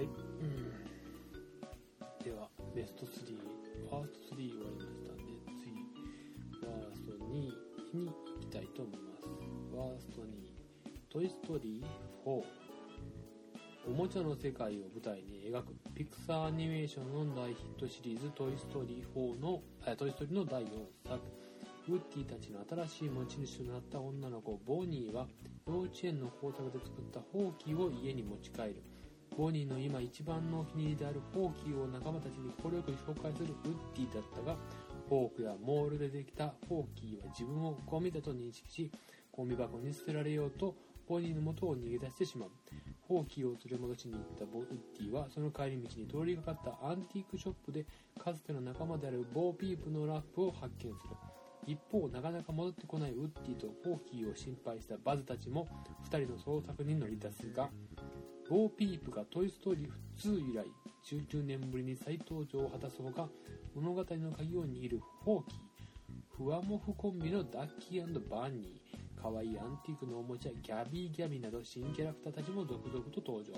はい、うん、ではベスト3ファースト3終わりました。んで次ファースト2に行きた。いと思いますファースト2トイ・ストーリー4おもちゃの世界を舞台に描くピクサーアニメーションの大ヒットシリーズ「トイ・ストーリー4の」トイ・ストーリーの第4作ウッディた。ちの新しい持ち主となった。女の子ボニーは幼稚園の工作で作ったフォーキーを家に持ち帰るボニーの今一番のお気に入りであるフォーキーを仲間たちに快く紹介するウッディだったがフォークやモールでできたフォーキーは自分をゴミだと認識しゴミ箱に捨てられようとボニーの元を逃げ出してしまう。フォーキーを連れ戻しに行ったボウッディはその帰り道に通りかかったアンティークショップでかつての仲間であるボーピープのランプを発見する。一方なかなか戻ってこないウッディとフォーキーを心配したバズたちも2人の捜索に乗り出すがボーピープが「トイ・ストーリー2」以来19年ぶりに再登場を果たすほか物語の鍵を握るフォーキーフワモフコンビのダッキーバンニー可愛いアンティークのおもちゃギャビーギャビーなど新キャラクターたちも続々と登場。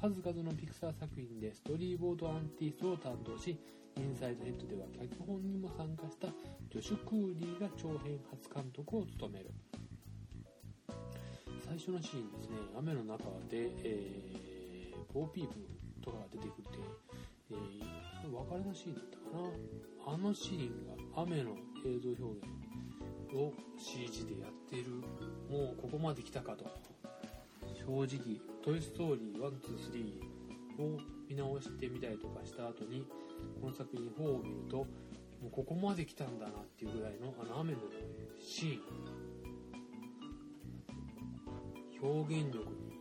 数々のピクサー作品でストーリーボードアーティストを担当しインサイドヘッドでは脚本にも参加したジョシュ・クーリーが長編初監督を務める。最初のシーンですね雨の中で、えー、ボーピープとかが出てくって、えー、別れのシーンだったかな。あのシーンが雨の映像表現を CG でやっている。もうここまで来たかと。正直「トイ・ストーリー123」を見直してみたりとかした後にこの作品4を見るともうここまで来たんだなっていうぐらいのあの雨のシーン。表現力に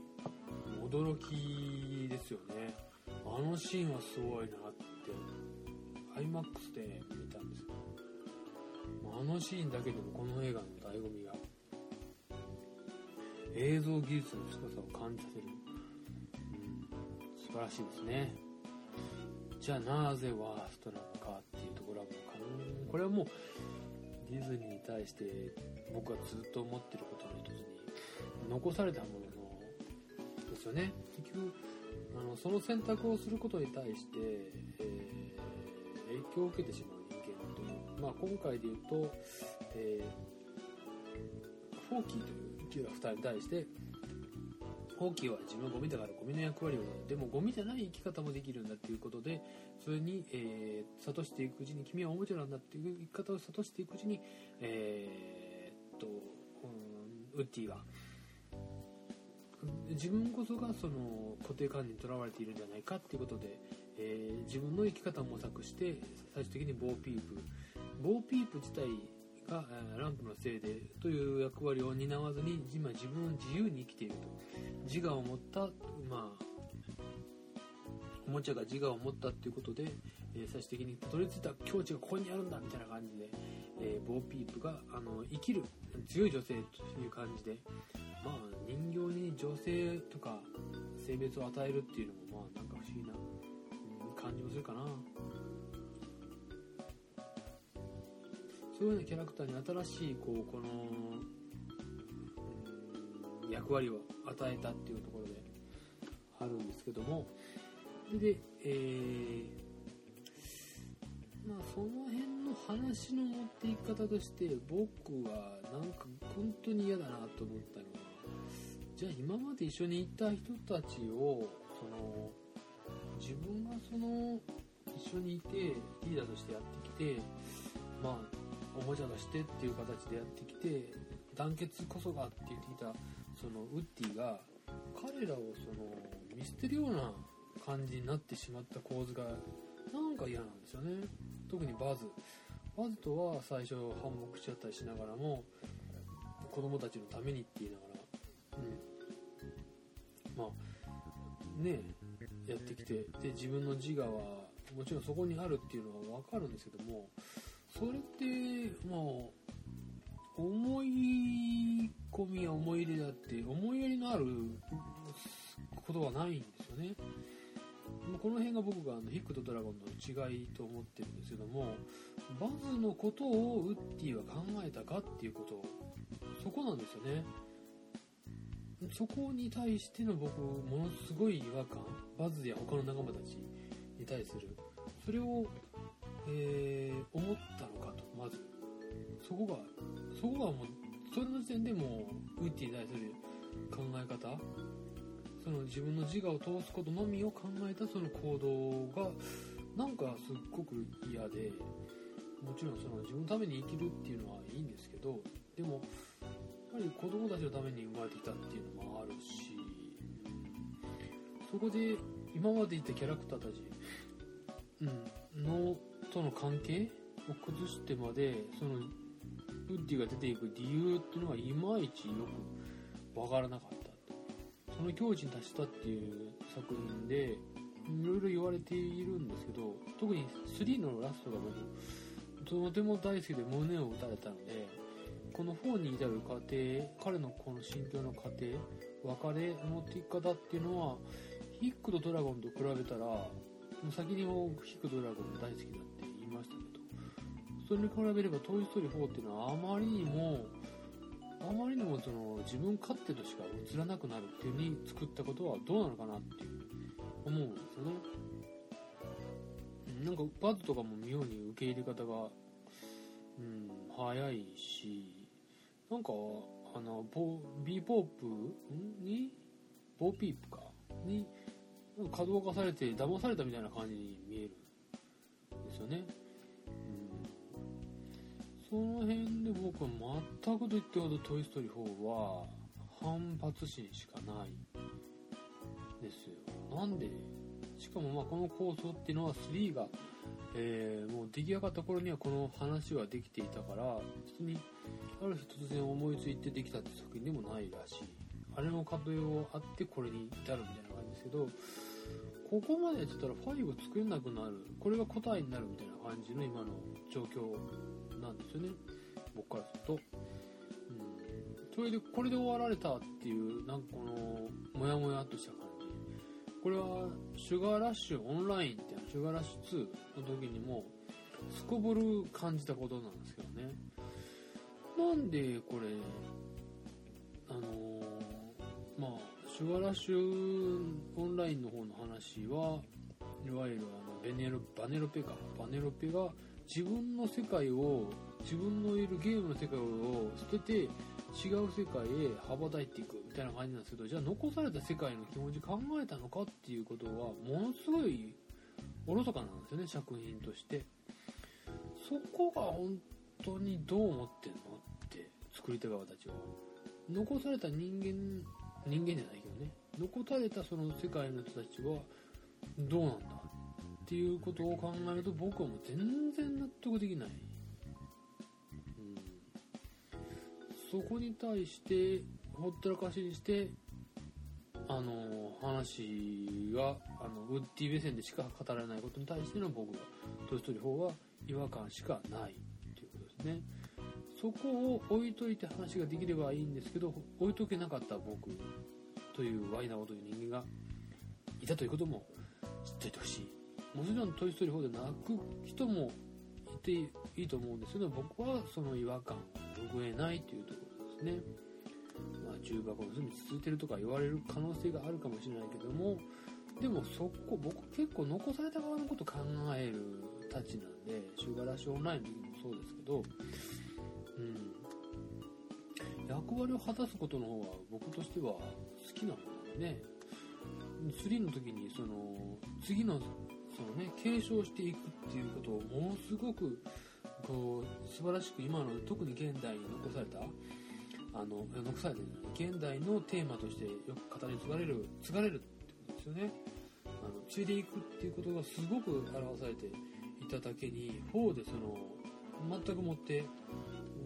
驚きですよね。あのシーンはすごいなって IMAX で見たんですけどあのシーンだけでもこの映画の醍醐味が映像技術の深さを感じさせる、うん、素晴らしいですね。じゃあなぜワーストなのかっていうところはもうこれはもうディズニーに対して僕はずっと思ってること残されたものですよね。結局あのその選択をすることに対して、えー、影響を受けてしまう人間という、まあ、今回で言うと、えー、フォーキーというキュラ2人に対してフォーキーは自分はゴミだからゴミの役割をでもゴミじゃない生き方もできるんだっていうことでそれに、えー、諭していくうちに君はおもちゃなんだっていう生き方を諭していくうちにえー、っと、うん、ウッディは自分こそがその固定観念にとらわれているんじゃないかっていうことで、えー、自分の生き方を模索して最終的にボーピープ。ボーピープ自体がランプのせいでという役割を担わずに今自分を自由に生きていると。自我を持ったまあおもちゃが自我を持ったっていうことで、えー、最終的にたどり着いた境地がここにあるんだみたいな感じで、えー、ボーピープがあの生きる強い女性という感じでまあ人形に女性とか性別を与えるっていうのもまあなんか不思議な、感じもするかな。そういうようなキャラクターに新しいこうこの、役割を与えたっていうところであるんですけども。でえー、方として僕はなんか本当に嫌だなと思ったのはじゃあ今まで一緒にいた人たちをその自分がその一緒にいてリーダーとしてやってきてまあおもちゃとしてっていう形でやってきて団結こそがって言ってきたそのウッディが彼らをその見捨てるような感じになってしまった構図がなんか嫌なんですよね。特にバズ。バズとは最初反目しちゃったりしながらも子供たちのためにって言いながらうんまあねやってきてで自分の自我はもちろんそこにあるっていうのは分かるんですけどもそれってまあ思い込みや思い入れだって思いやりのあることはないんですよね。この辺が僕があのヒックとドラゴンの違いと思ってるんですけどもバズのことをウッディは考えたかっていうこと。そこなんですよね。そこに対しての僕ものすごい違和感。バズや他の仲間たちに対する。それを、えー、思ったのかと。まず。そこがそこがもうそれの時点でもうウッディに対する考え方その自分の自我を通すことのみを考えたその行動がなんかすっごく嫌でもちろんその自分のために生きるっていうのはいいんですけどでもやっぱり子供たちのために生まれてきたっていうのもあるしそこで今までいたキャラクターたち、うん、のとの関係を崩してまでそのウッディが出ていく理由っていうのがいまいちよくわからなかった。その境地に達したっていう作品でいろいろ言われているんですけど特に3のラストが僕とても大好きで胸を打たれたのでこの4に至る過程彼のこの心境の過程別れの持っていき方っていうのはヒックとドラゴンと比べたらもう先にもヒックとドラゴン大好きだって言いましたけどそれに比べれば「トイ・ストーリー4」っていうのはあまりにもあまりにもその自分勝手としか映らなくなるっていう風に作ったことはどうなのかなっていう思うんですよね。なんかバズとかも妙に受け入れ方が、うん、早いしなんかあのボビーポープに？ボーピープか？に？稼働化されて騙されたみたいな感じに見えるんですよね、その辺で僕は全くと言ってほど「トイ・ストーリー4」は反発心しかないですよ。なんでしかもまあこの構想っていうのは3が、えー、もう出来上がった頃にはこの話はできていたから別にある日突然思いついてできたって作品でもないらしい。あれの壁をあってこれに至るみたいな感じですけどここまでやってたら5作れなくなる。これが答えになるみたいな感じの今の状況。なんですよね。僕からすると、うん、それでこれで終わられたっていうなんかこのモヤモヤっとした感じ。これはシュガーラッシュオンラインってシュガーラッシュ2の時にもすこぶる感じたことなんですけどね。なんでこれあのー、まあシュガーラッシュオンラインの方の話はいわゆるあのベネロバネロペか。バネロペが自分の世界を自分のいるゲームの世界を捨てて違う世界へ羽ばたいていくみたいな感じなんですけどじゃあ残された世界の気持ち考えたのかっていうことはものすごいおろそかなんですよね作品として。そこが本当にどう思ってんのって作り手側たちは。残された人間人間じゃないけどね。残されたその世界の人たちはどうなんだっていうことを考えると僕はもう全然納得できない、うん、そこに対してほったらかしにしてあの話があのウッディ目線でしか語られないことに対しての僕が「トイ・ストーリー4」は違和感しかないということですね。そこを置いといて話ができればいいんですけど置いとけなかった僕というワイナオという人間がいたということも知っておいてほしい。もちろん「トイ・ストーリー4」で泣く人もいていいと思うんですけど僕はその違和感を拭えないというところですね、まあ、重箱の隅続いてるとか言われる可能性があるかもしれないけどもでもそこ僕結構残された側のこと考えるたちなんでシュガーラッシュオンラインの時もそうですけどうん。役割を果たすことの方が僕としては好きなものでね。3の時にその次のそのね継承していくっていうことをものすごくこう素晴らしく今の特に現代に残されたあの残されてる現代のテーマとしてよく語り継がれる継がれるってことですよね。あの継いでいくっていうことがすごく表されていただけに4でその全くもって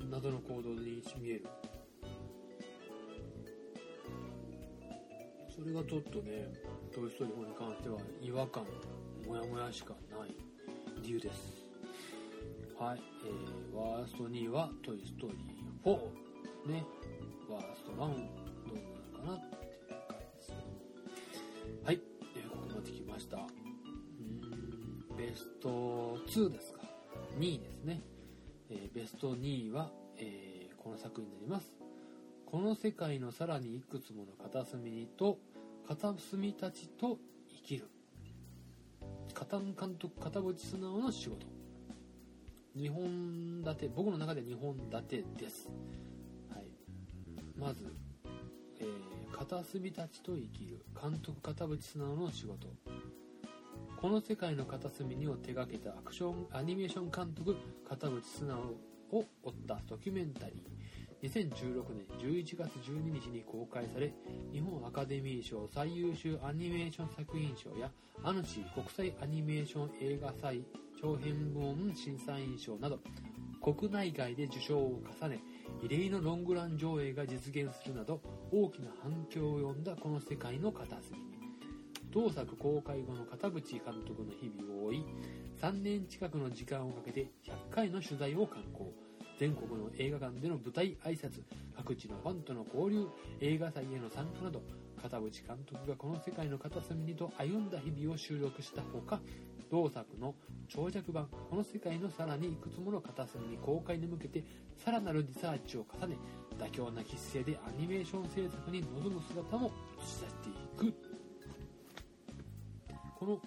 謎の行動にし見える。それがちょっとね「トイ・ストーリー4」に関しては違和感。モヤモヤしかない理由です。はい、えー、ワースト2位は「トイ・ストーリー4」ね。ワースト1どうなのかなっていう感じです。はい、えー、ここまで来ました。うん。ベスト2ですか。2位ですね、えー、ベスト2位は、えー、この作品になります。この世界のさらにいくつもの片隅にと片隅たちと生きる。片監督片渕素直の仕事。2本立て僕の中で2本立てです、はい、まず、えー片隅たちと生きる。監督片渕素直の仕事。この世界の片隅にを手掛けたアクションアニメーション監督片渕素直を追ったドキュメンタリー。2016年11月12日に公開され日本アカデミー賞最優秀アニメーション作品賞やアヌシー国際アニメーション映画祭長編部門審査員賞など国内外で受賞を重ね異例のロングラン上映が実現するなど大きな反響を呼んだこの世界の片隅。に同作公開後の片渕監督の日々を追い3年近くの時間をかけて100回の取材を敢行。全国の映画館での舞台挨拶各地のファンとの交流映画祭への参加など片渕監督がこの世界の片隅にと歩んだ日々を収録したほか同作の長尺版「この世界のさらにいくつもの片隅」に公開に向けてさらなるリサーチを重ね妥協な姿勢でアニメーション制作に臨む姿も映し出していく。この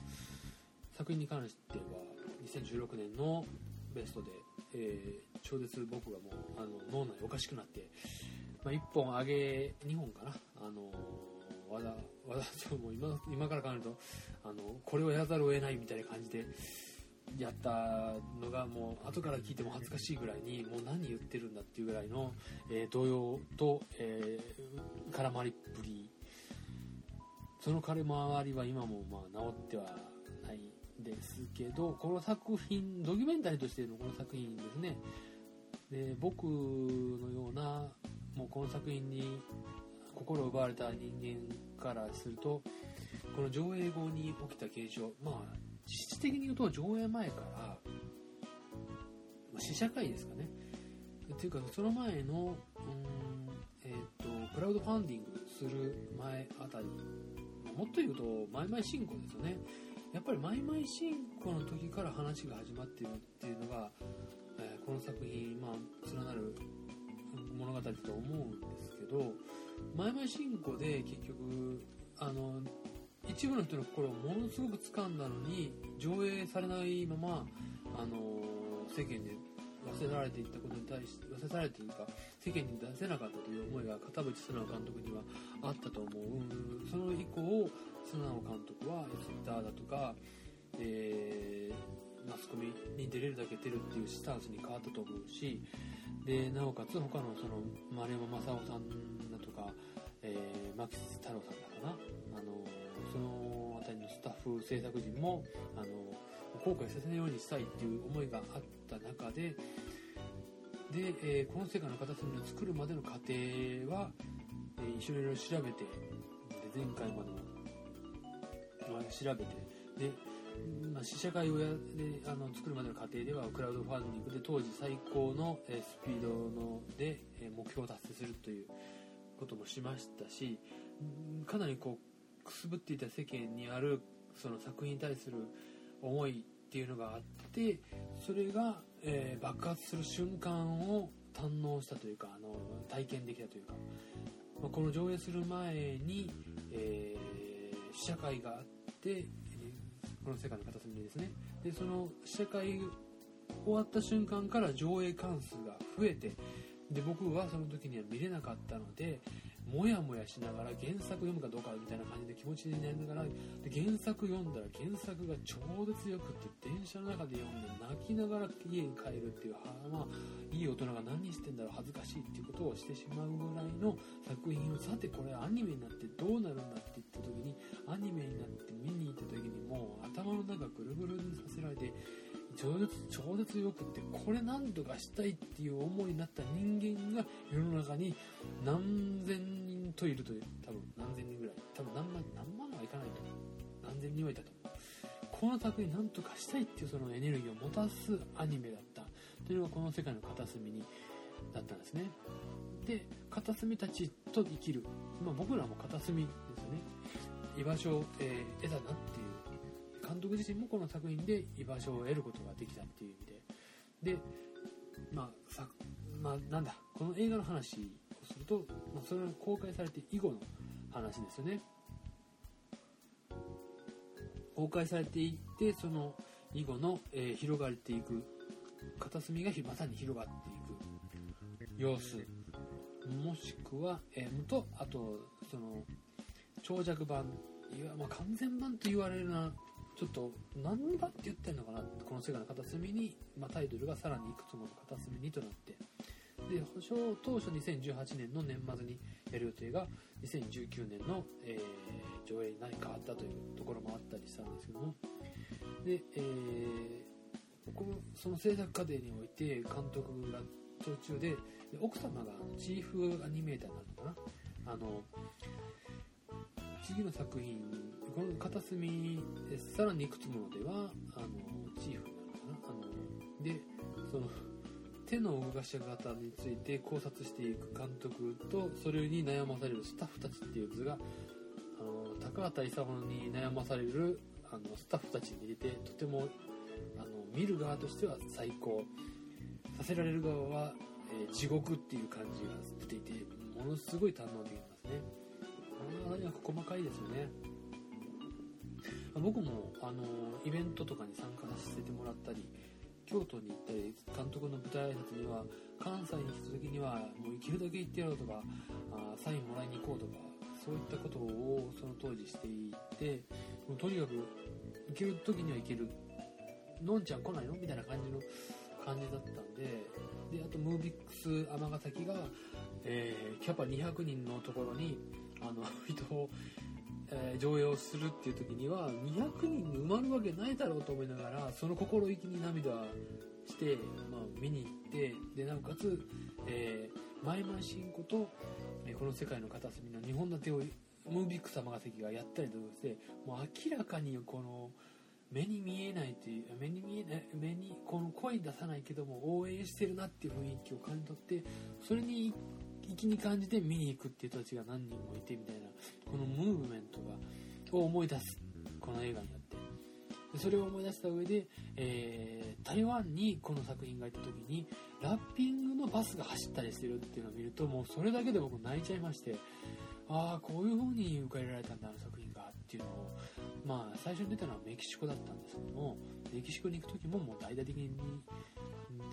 作品に関しては2016年のベストで、えー超絶僕がもうあの脳内おかしくなって、まあ、1本上げ2本かな。あの和田和田ちょもう今今から考えるとあのこれをやらざるを得ないみたいな感じでやったのがもう後から聞いても恥ずかしいぐらいにもう何言ってるんだっていうぐらいの、えー動揺と、えー絡まりっぷり。その絡まりは今もまあ治ってはないですけどこの作品ドキュメンタリーとしてのこの作品ですね。で僕のようなもうこの作品に心を奪われた人間からするとこの上映後に起きた現象まあ実質的に言うと上映前から、ま試写会ですかね。っていうかその前のうんえっ、とクラウドファンディングする前あたりもっと言うとマイマイ進行ですよね。やっぱりマイマイ進行の時から話が始まってるっていうのが、この作品まあ連なる物語だと思うんですけどマイマイ進行で結局あの一部の人の心をものすごく掴んだのに上映されないままあの世間で忘れられていったことに対して忘れられていうか世間に出せなかったという思いが片渕素直監督にはあったと思う。その以降素直監督は Twitter だとか、えーマスコミに出れるだけ出るっていうスタンスに変わったと思うしでなおかつ他のその丸山正夫さんだとか、えー、牧太郎さんだかな。あのその辺りのスタッフ制作陣もあの後悔させないようにしたいっていう思いがあった中でで、えーこの世界の片隅を作るまでの過程は、えー一緒にいろいろ調べてで前回までも、まあ、調べてで、まあ、試写会をやであの作るまでの過程ではクラウドファンディングで当時最高の、スピードので、目標を達成するということもしましたしかなりこうくすぶっていた世間にあるその作品に対する思いっていうのがあってそれが、えー爆発する瞬間を堪能したというかあの体験できたというか、まあこの上映する前に、えー試写会があってこの世界の片隅にですね。でその試写会終わった瞬間から上映関数が増えてで僕はその時には見れなかったのでもやもやしながら原作読むかどうかみたいな感じで気持ちになりながらで原作読んだら原作が超絶よくって電車の中で読んで泣きながら家に帰るっていうはまあいい大人が何してんだろう恥ずかしいっていうことをしてしまうぐらいの作品をさてこれアニメになってどうなるんだってった時にアニメになって見に行った時にもう頭の中ぐるぐるにさせられて超絶超絶よくってこれ何とかしたいっていう思いになった人間が世の中に何千人といるという多分何千人ぐらい。多分何万何万はいかないと。何千人はいたと。思うこの作品何とかしたいっていうそのエネルギーを持たすアニメだった。というのがこの世界の片隅にだったんですね。で片隅たちと生きる、まあ、僕らも片隅ですよね。居場所を、え得たなっていう監督自身もこの作品で居場所を得ることができたっていう意味で。でまあさまあなんだこの映画の話をすると、まあ、それが公開されて以後の話ですよね。公開されていってその以後の、えー広がっていく片隅がまさに広がっていく様子。もしくは、えーとあとその長尺版。いや、まあ、完全版と言われるな。ちょっと何番って言ってんのかな。この世界の片隅に、まあ、タイトルがさらにいくつもの片隅にとなって。で保証当初2018年の年末にやる予定が2019年の、えー上映に何かあったというところもあったりしたんですけども。で、えーこのその制作過程において監督が途中でで奥様がチーフアニメーターになるのかな。あの次の作品この片隅でさらにいくつものではあのチーフなるのかなあのでその手の動かし方について考察していく監督とそれに悩まされるスタッフたちっていう図があの高畑勲に悩まされるあのスタッフたちに入れてとてもあの見る側としては最高。させられる側は、えー地獄っていう感じが出ていてものすごい堪能できますね。あーなんか細かいですよね。僕もあのイベントとかに参加させてもらったり京都に行ったり監督の舞台挨拶には関西に来た時にはもう行けるだけ行ってやろうとかあサインもらいに行こうとかそういったことをその当時していてもうとにかく行ける時には行ける。のんちゃん来ないの？みたいな感じの感じだったんでであとムービックス尼崎が、えーキャパ200人のところにあの 人を、えー上映をするっていう時には200人に埋まるわけないだろうと思いながらその心意気に涙して、まあ、見に行ってでなおかつ、えー前々進行と、えーこの世界の片隅の2本立てをムービックス尼崎がやったりとかしてもう明らかにこの目に見えないという目に見えない目にこの声に出さないけども応援してるなっていう雰囲気を感じ取ってそれに気に感じて見に行くっていう人たちが何人もいてみたいなこのムーブメントがを思い出すこの映画になって。でそれを思い出した上で、えー台湾にこの作品が行った時にラッピングのバスが走ったりしてるっていうのを見るともうそれだけで僕泣いちゃいましてああこういう風に迎え入れられたんだあの作品がっていうのをまあ最初に出たのはメキシコだったんですけどもメキシコに行く時ももう大々的に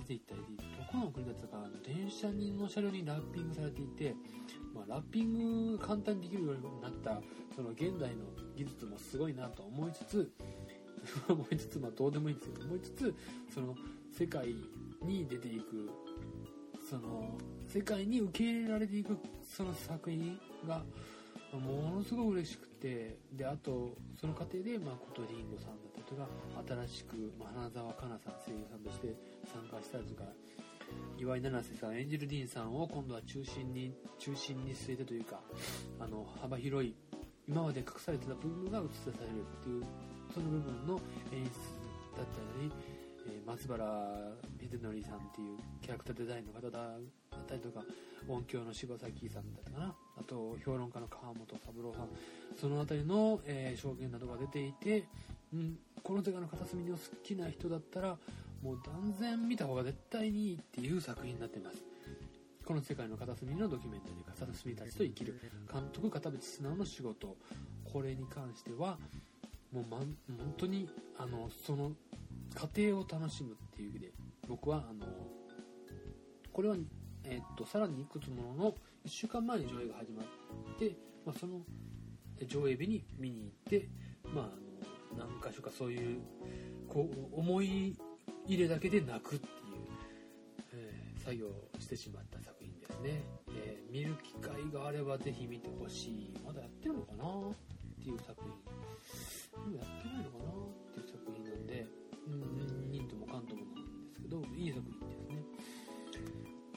出て行ったりどこの国だったか電車の車両にラッピングされていて、まあ、ラッピング簡単にできるようになったその現代の技術もすごいなと思いつつ 思いつつまあどうでもいいんですけど思いつつその世界に出ていくその世界に受け入れられていくその作品がものすごく嬉しくてであとその過程で、まあ、琴りんごさんだったりとか新しく、花澤香菜さん声優さんとして参加したりとか岩井七瀬さん演じるディーンさんを今度は中心に中心に据えてというかあの幅広い今まで隠されてた部分が映し出されるっていうその部分の演出だったり、え松原秀則さんっていうキャラクターデザインの方だったりとか音響の柴崎さんだったかな。あと評論家の川本三郎さん。その辺りの、えー証言などが出ていて、うん、この世界の片隅を好きな人だったらもう断然見た方が絶対にいいっていう作品になってます。この世界の片隅のドキュメンタリー片隅たちと生きる監督片渕素直の仕事これに関してはもう、ま、本当にあのその過程を楽しむっていう意味で僕はあのこれは、えっとさらにいくつものの1週間前に上映が始まって、まあ、その上映日に見に行って、まあ、何箇所かそういうこう思い入れだけで泣くっていう、えー作業をしてしまった作品ですね、えー見る機会があればぜひ見てほしい。まだやってるのかなっていう作品。でもやってないのかなっていう作品なんでうん忍とも関ともなんですけどいい作品ですね。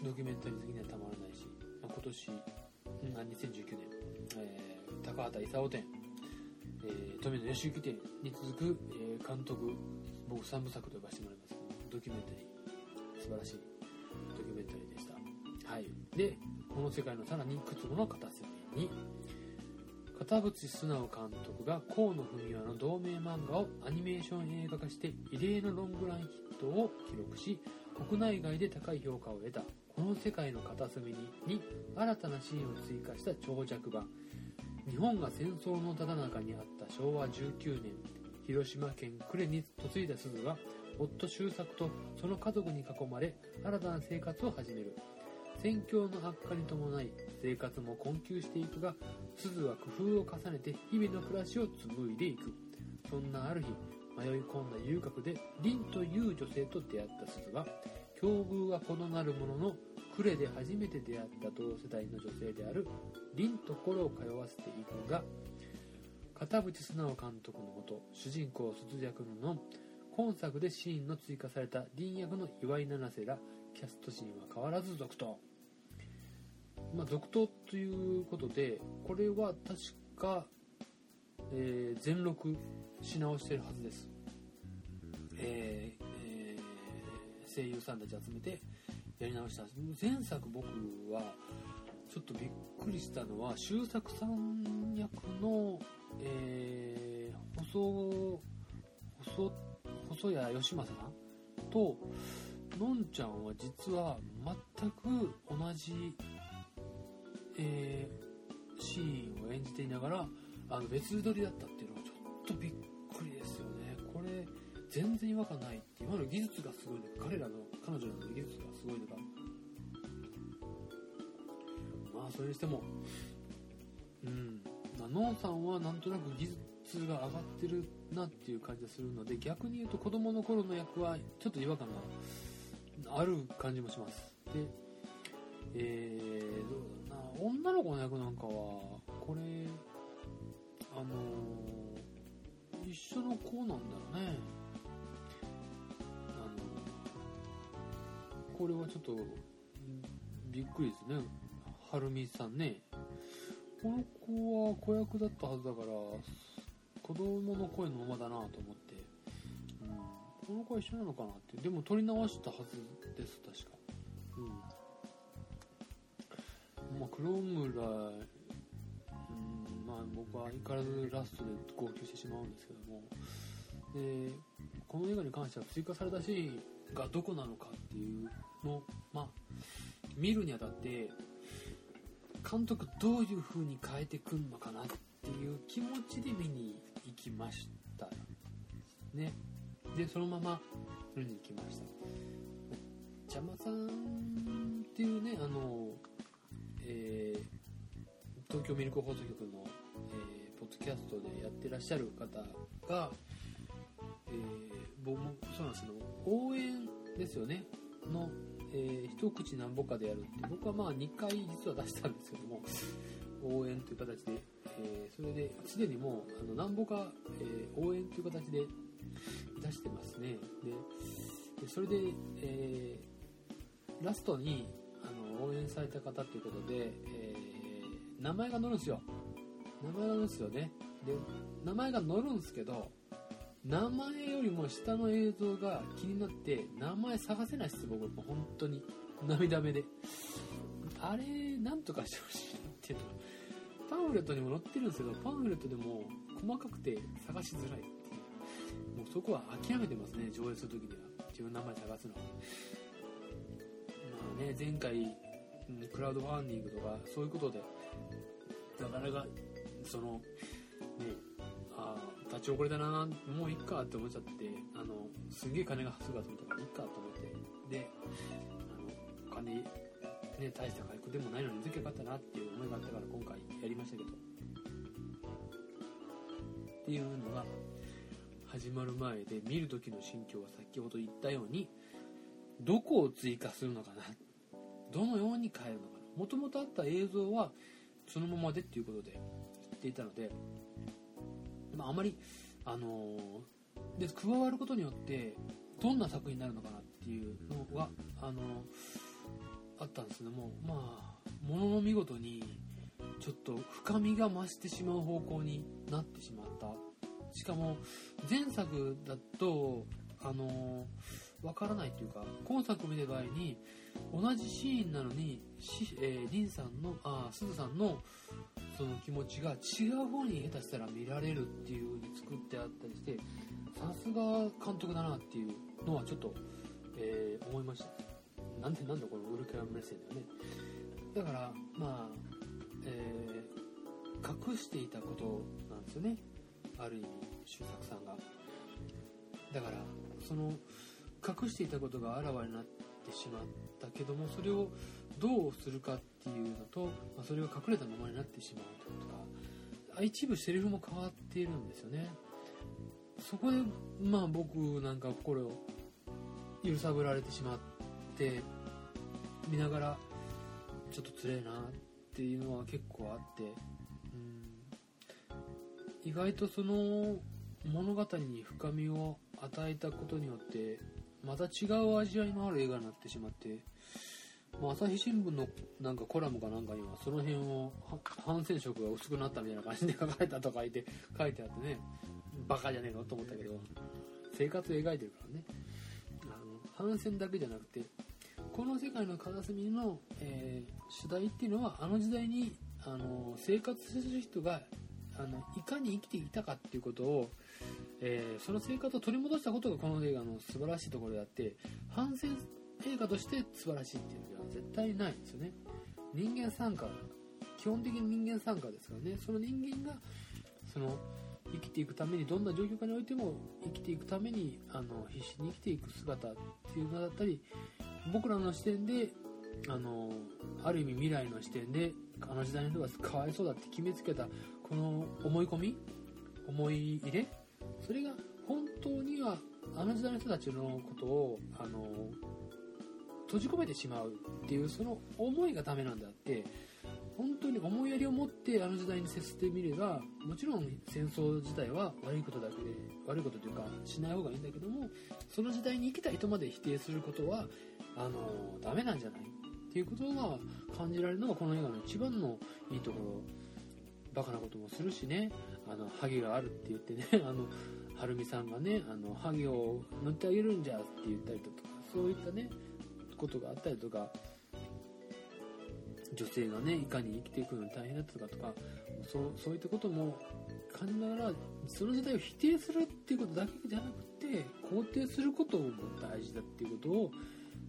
ドキュメンタリー好きにはたまらないし、まあ今年うんあ2019年、えー高畑勲展、えー富野義行展に続く、えー監督僕3部作と呼ばせてもらいますドキュメンタリー素晴らしいドキュメンタリーでした。はい。でこの世界のさらにいくつもの片隅に片渕素直監督が河野文雄の同名漫画をアニメーション映画化して異例のロングランヒットを記録し国内外で高い評価を得たこの世界の片隅にに新たなシーンを追加した長尺版。日本が戦争のただ中にあった昭和19年広島県呉に嫁いだ鈴は夫周作とその家族に囲まれ新たな生活を始める。戦況の悪化に伴い生活も困窮していくが鈴は工夫を重ねて日々の暮らしを紡いでいく。そんなある日迷い込んだ遊郭で凛という女性と出会った鈴は境遇は異なるものの呉で初めて出会った同世代の女性である凛と心を通わせていくが片渕素直監督のもと主人公鈴役の今作でシーンの追加された凛役の岩井七瀬らキャスト陣は変わらず続投。まあ続投ということでこれは確か、えー全録し直してるはずです、えーえー声優さんたち集めてやり直した。前作僕はちょっとびっくりしたのは周作さん役の、えー細細細谷義正さんとのんちゃんは実は全く同じ、えーシーンを演じていながらあの別撮りだったっていうのはちょっとびっくりですよね。これ全然違和感ないって今の技術がすごいのか彼らの彼女らの技術がすごいのかまそれにしても。うん。まあノンさんはなんとなく技術が上がってるなっていう感じがするので逆に言うと子供の頃の役はちょっと違和感がある感じもします。でえー、どうだろうな。女の子の役なんかはこれあのー一緒の子なんだろうね。あのこれはちょっとびっくりですね。はるみさんね。この子は子役だったはずだから子供の声のままだなと思って、うん、この子は一緒なのかなって。でも撮り直したはずです確か。うん。まあ黒村うん。まあ僕は相変わらずラストで号泣してしまうんですけども。でこの映画に関しては追加されたシーンがどこなのかっていうのまあ見るにあたって監督どういう風に変えてくんのかなっていう気持ちで見に行きましたね。でそのまま見に行きました。邪魔さんっていうねあのえー東京ミルク放送局の、えーポッドキャストでやってらっしゃる方が、えー僕もそうなんですけど応援ですよね。の、えー一口なんぼかでやるって僕はまあ2回実は出したんですけども応援という形で、えーそれですでにもうあのなんぼか、えー応援という形で出してますね。ででそれで、えーラストにあの応援された方ということで、えー名前が載るんですよ。名前が載るんですよね。で名前が載るんですけど名前よりも下の映像が気になって名前探せないです僕。も本当に。涙目で。あれなんとかしてほしいっていうの。パンフレットにも載ってるんですけどパンフレットでも細かくて探しづらいっていう。もうそこは諦めてますね上映する時には。自分の名前探すのは。まあね前回クラウドファンディングとかそういうことでなかなかそのね立ち遅れたなもういっかって思っちゃってあのすんげえ金がすぐ集めたからいっかと思ってであのお金ね大した回復でもないのに出てよかったなっていう思いがあったから今回やりましたけど。っていうのが始まる前で見る時の心境は先ほど言ったようにどこを追加するのかなどのように変えるのかなもともとあった映像はそのままでっていうことで言っていたので、まあ、あまりあのーで加わることによってどんな作品になるのかなっていうのがあのーあったんですけどもまあものの見事にちょっと深みが増してしまう方向になってしまった。しかも前作だとあのわからないというか今作を見た場合に同じシーンなのにし、えー、リンさんのあすずさんのその気持ちが違う方に下手したら見られるっていう風に作ってあったりしてさすが監督だなっていうのはちょっと、えー思いました。なんでなんだこのウルトラ目線だよね。だからまあ、えー、隠していたことなんですよね。ある意味周作さんが。だからその隠していたことがあらわになってしまったけどもそれをどうするかってていうのと、まあ、それが隠れたままになってしまうとか一部セリフも変わっているんですよね。そこでまあ僕なんか心を揺さぶられてしまって見ながらちょっとつれえなっていうのは結構あってうん。意外とその物語に深みを与えたことによってまた違う味わいのある映画になってしまって、まあ、朝日新聞のなんかコラムかなんかにはその辺を反戦色が薄くなったみたいな感じで書かれたとかいて書いてあってねバカじゃねえのと思ったけど生活を描いてるからね。あの反戦だけじゃなくてこの世界の片隅の、えー、主題っていうのはあの時代にあの生活する人があのいかに生きていたかっていうことを、えー、その生活を取り戻したことがこの映画の素晴らしいところであって反戦映画として素晴らしいっていうのは絶対ないんですよね。人間参加基本的に人間参加ですからね。その人間がその生きていくためにどんな状況下においても生きていくためにあの必死に生きていく姿っていうのだったり僕らの視点であのある意味未来の視点であの時代の人がかわいそうだって決めつけたこの思い込み思い入れそれが本当にはあの時代の人たちのことをあの閉じ込めてしまうっていうその思いがダメなんであって本当に思いやりを持ってあの時代に接してみればもちろん戦争自体は悪いことだけで悪いことというかしない方がいいんだけどもその時代に生きた人まで否定することはあのダメなんじゃないっていうことが感じられるのがこの映画の一番のいいところ。バカなこともするしね。あのハゲがあるって言ってね あのはるみさんがねあのハゲを塗ってあげるんじゃって言ったりとかそういったねことがあったりとか女性がねいかに生きていくのに大変だったかとかそうそういったことも感じながらその時代を否定するっていうことだけじゃなくて肯定することも大事だっていうことを、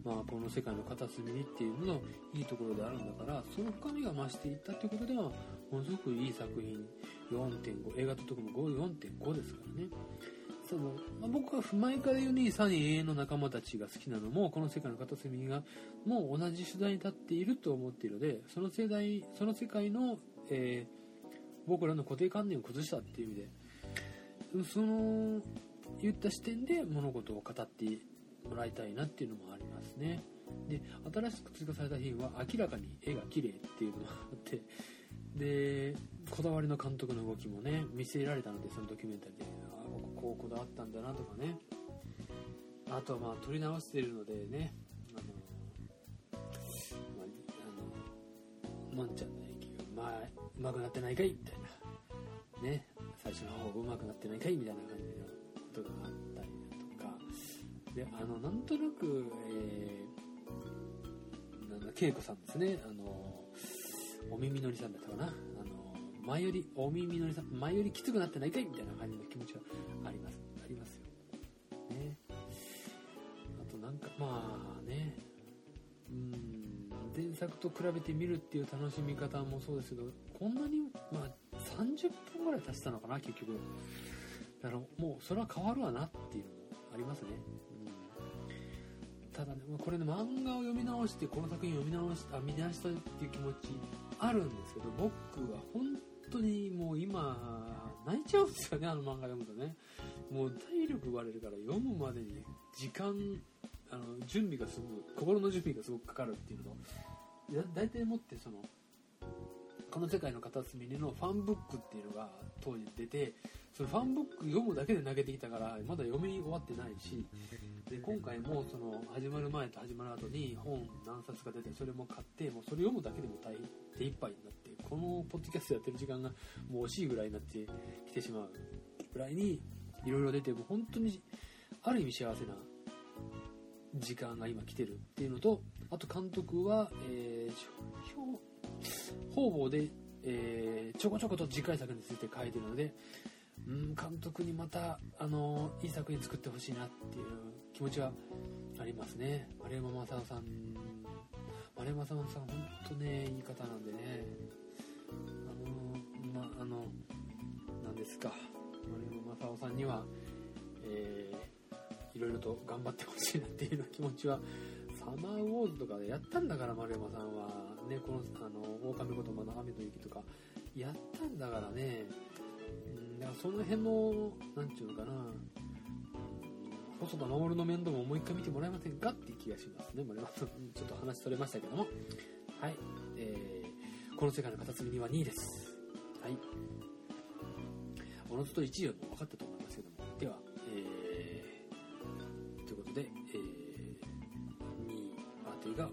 まあ、この世界の片隅にっていうののいいところであるんだからその深みが増していったっていうことではものすごくいい作品4.5映画と特に4.5ですからね。その、まあ、僕は前から言うにサニー永遠の仲間たちが好きなのもこの世界の片隅がもう同じ主題に立っていると思っているのでその世代その世界の、えー、僕らの固定観念を崩したっていう意味でその言った視点で物事を語ってもらいたいなっていうのもありますね。で新しく追加された品は明らかに絵が綺麗っていうのがあってでこだわりの監督の動きもね見せられたのでそのドキュメンタリーで。こうこだわったんだなとかね。あとはまあ撮り直してるのでね。あの、まあ、ののんちゃんの演技がまあうまくなってないかいみたいな。ね。最初の方がうまくなってないかいみたいな感じのことがあったりだとか。であのなんとなくえー、なんだ恵子さんですね。あのお耳のりさんだったかな。前よりお耳のりさん前よりきつくなってないかいみたいな感じの気持ちはあります。ありますよ。ね。あとなんかまあね。うん。前作と比べて見るっていう楽しみ方もそうですけどこんなにまあ30分ぐらい経ってたのかな結局。だからもうそれは変わるわなっていうのもありますね、うん、ただねこれね漫画を読み直してこの作品を読み直しあ見直したっていう気持ちあるんですけど僕は本当にもう今、泣いちゃうんですよね、あの漫画読むとね。もう体力奪われるから読むまでに時間、あの、準備がすごく、心の準備がすごくかかるっていうのと、大体もってその、この世界の片隅にのファンブックっていうのが当時出て、そのファンブック読むだけで投げてきたから、まだ読み終わってないし、で今回もその始まる前と始まる後に本何冊か出てそれも買ってもうそれ読むだけでも大手一杯になってこのポッドキャストやってる時間がもう惜しいぐらいになってきてしまうぐらいにいろいろ出ても本当にある意味幸せな時間が今来てるっていうのとあと監督は、えー、方々で、えー、ちょこちょこと次回作について書いてるのでうん監督にまたあのいい作品作ってほしいなっていう気持ちはありますね。丸山正夫さん丸山さんさん、本当ね、いい方なんでね、あの、ま、あの、なんですか、丸山正夫さんには、えー、いろいろと頑張ってほしいなっていうような気持ちは、サマーウォーズとかでやったんだから、丸山さんは。ね、この、あの、狼言葉の雨と雪とか、やったんだからね、うん、だからその辺の、なんちゅうのかな、細田守の面倒ももう一回見てもらえませんかっていう気がしますね。丸山さん、ちょっと話それましたけども。はい。え、この世界の片隅には2位です。はい。おのずと1位はもう分かったと思いますけども。では、えー、ということで、えー、2位パーティーが